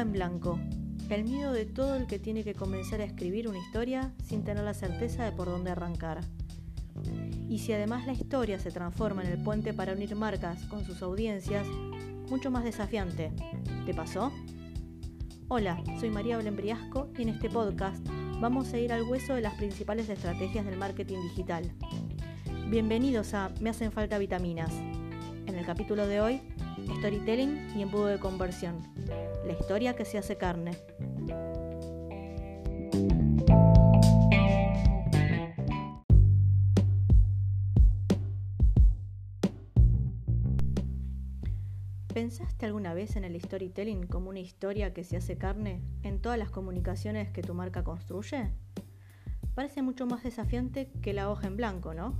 en blanco. El miedo de todo el que tiene que comenzar a escribir una historia sin tener la certeza de por dónde arrancar. Y si además la historia se transforma en el puente para unir marcas con sus audiencias, mucho más desafiante. ¿Te pasó? Hola, soy María Blembriasco y en este podcast vamos a ir al hueso de las principales estrategias del marketing digital. Bienvenidos a Me hacen falta vitaminas. En el capítulo de hoy, storytelling y embudo de conversión. La historia que se hace carne. ¿Pensaste alguna vez en el storytelling como una historia que se hace carne en todas las comunicaciones que tu marca construye? Parece mucho más desafiante que la hoja en blanco, ¿no?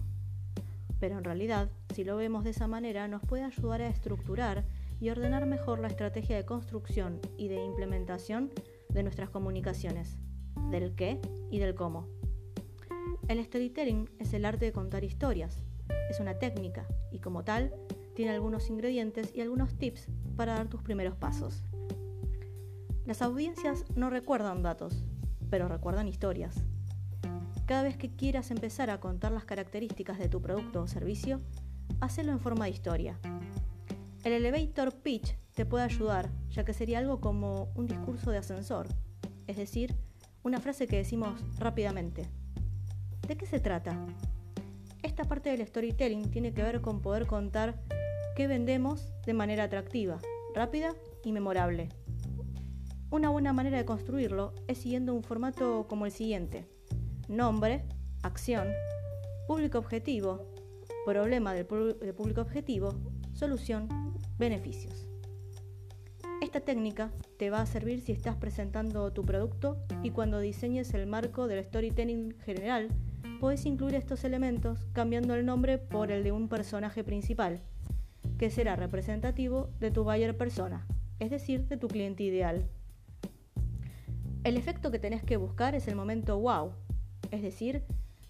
Pero en realidad, si lo vemos de esa manera, nos puede ayudar a estructurar y ordenar mejor la estrategia de construcción y de implementación de nuestras comunicaciones, del qué y del cómo. El storytelling es el arte de contar historias, es una técnica y como tal tiene algunos ingredientes y algunos tips para dar tus primeros pasos. Las audiencias no recuerdan datos, pero recuerdan historias. Cada vez que quieras empezar a contar las características de tu producto o servicio, hacelo en forma de historia. El elevator pitch te puede ayudar, ya que sería algo como un discurso de ascensor, es decir, una frase que decimos rápidamente. ¿De qué se trata? Esta parte del storytelling tiene que ver con poder contar qué vendemos de manera atractiva, rápida y memorable. Una buena manera de construirlo es siguiendo un formato como el siguiente. Nombre, acción, público objetivo, problema del, público objetivo, solución, beneficios. Esta técnica te va a servir si estás presentando tu producto y cuando diseñes el marco del storytelling general, puedes incluir estos elementos cambiando el nombre por el de un personaje principal que será representativo de tu buyer persona, es decir, de tu cliente ideal. El efecto que tenés que buscar es el momento wow, es decir,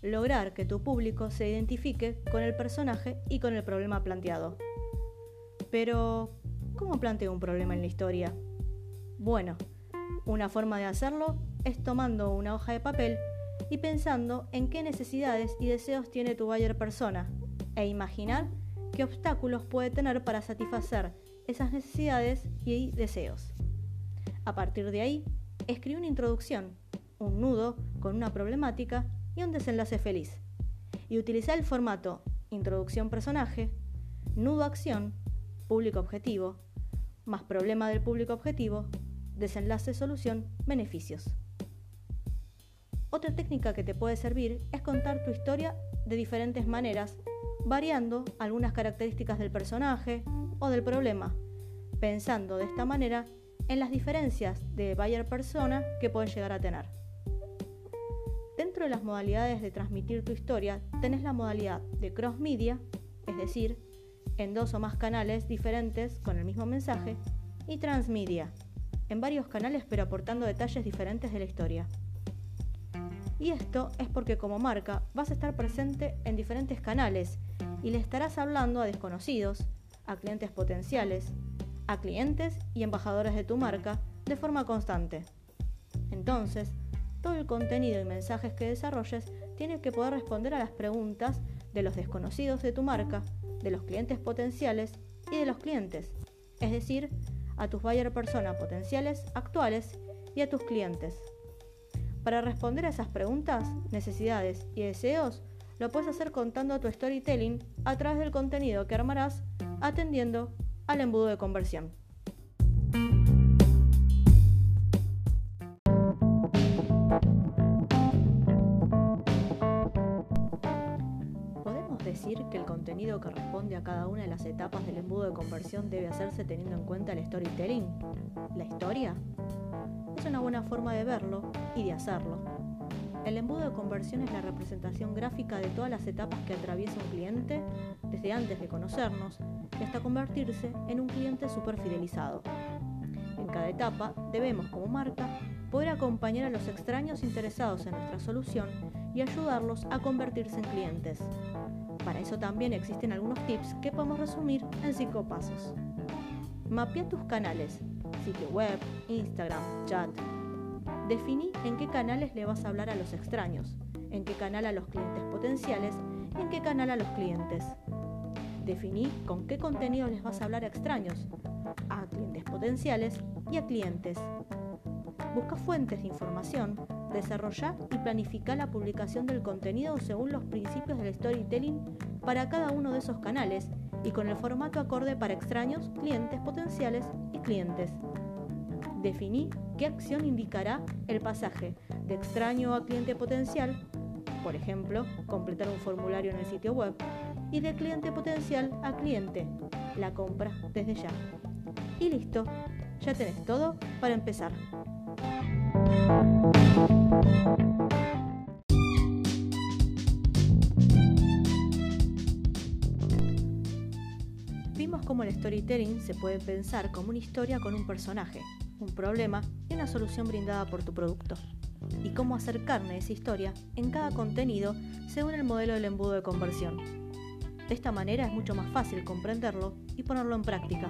lograr que tu público se identifique con el personaje y con el problema planteado. Pero, ¿cómo planteo un problema en la historia? Bueno, una forma de hacerlo es tomando una hoja de papel y pensando en qué necesidades y deseos tiene tu buyer persona e imaginar qué obstáculos puede tener para satisfacer esas necesidades y deseos. A partir de ahí, escribe una introducción, un nudo con una problemática y un desenlace feliz. Y utiliza el formato introducción personaje, nudo acción, público objetivo, más problema del público objetivo, desenlace solución, beneficios. Otra técnica que te puede servir es contar tu historia de diferentes maneras variando algunas características del personaje o del problema, pensando de esta manera en las diferencias de buyer persona que pueden llegar a tener. Dentro de las modalidades de transmitir tu historia, tenés la modalidad de cross media, es decir, en dos o más canales diferentes con el mismo mensaje, y transmedia, en varios canales pero aportando detalles diferentes de la historia. Y esto es porque como marca vas a estar presente en diferentes canales y le estarás hablando a desconocidos, a clientes potenciales, a clientes y embajadores de tu marca de forma constante. Entonces, todo el contenido y mensajes que desarrolles tiene que poder responder a las preguntas de los desconocidos de tu marca, de los clientes potenciales y de los clientes, es decir, a tus buyer persona potenciales actuales y a tus clientes. Para responder a esas preguntas, necesidades y deseos, lo puedes hacer contando tu storytelling a través del contenido que armarás atendiendo al embudo de conversión. Decir que el contenido que responde a cada una de las etapas del embudo de conversión debe hacerse teniendo en cuenta el storytelling? ¿La historia? Es una buena forma de verlo y de hacerlo el embudo de conversión es la representación gráfica de todas las etapas que atraviesa un cliente, desde antes de conocernos hasta convertirse en un cliente súper fidelizado. En cada etapa debemos, como marca, poder acompañar a los extraños interesados en nuestra solución y ayudarlos a convertirse en clientes. Para eso también existen algunos tips que podemos resumir en cinco pasos. Mapea tus canales, sitio web, Instagram, chat. Definí en qué canales le vas a hablar a los extraños, en qué canal a los clientes potenciales y en qué canal a los clientes. Definí con qué contenido les vas a hablar a extraños, a clientes potenciales y a clientes. Busca fuentes de información, desarrolla y planifica la publicación del contenido según los principios del storytelling para cada uno de esos canales y con el formato acorde para extraños, clientes potenciales y clientes. Definí qué acción indicará el pasaje de extraño a cliente potencial, por ejemplo, completar un formulario en el sitio web, y de cliente potencial a cliente, la compra desde ya. Y listo, ya tenés todo para empezar. Cómo el storytelling se puede pensar como una historia con un personaje, un problema y una solución brindada por tu producto, y cómo hacer carne esa historia en cada contenido según el modelo del embudo de conversión. De esta manera es mucho más fácil comprenderlo y ponerlo en práctica.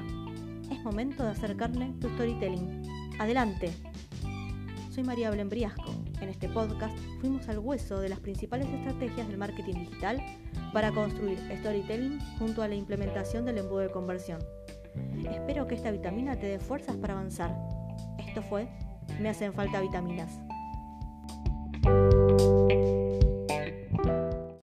Es momento de hacer carne tu storytelling. ¡Adelante! Soy María Belén Briasco. En este podcast fuimos al hueso de las principales estrategias del marketing digital para construir storytelling junto a la implementación del embudo de conversión. Espero que esta vitamina te dé fuerzas para avanzar. Esto fue Me hacen falta vitaminas.